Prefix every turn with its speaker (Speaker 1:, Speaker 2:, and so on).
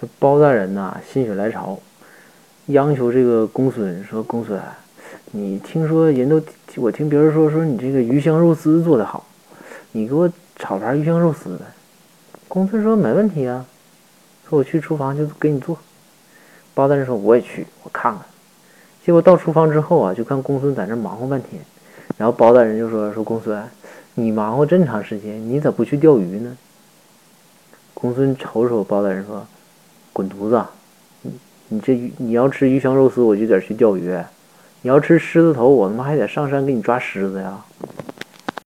Speaker 1: 这包大人呐，心血来潮，央求这个公孙说：“公孙，你听说人都，我听别人说说你这个鱼香肉丝做的好，你给我炒盘鱼香肉丝呗。”公孙说：“没问题啊，说我去厨房就给你做。”包大人说：“我也去，我看看。”结果到厨房之后啊，就看公孙在那忙活半天，然后包大人就说：“说公孙，你忙活这么长时间，你咋不去钓鱼呢？”公孙瞅瞅包大人说。滚犊子！你你这鱼你要吃鱼香肉丝，我就得去钓鱼；你要吃狮子头，我他妈还得上山给你抓狮子呀！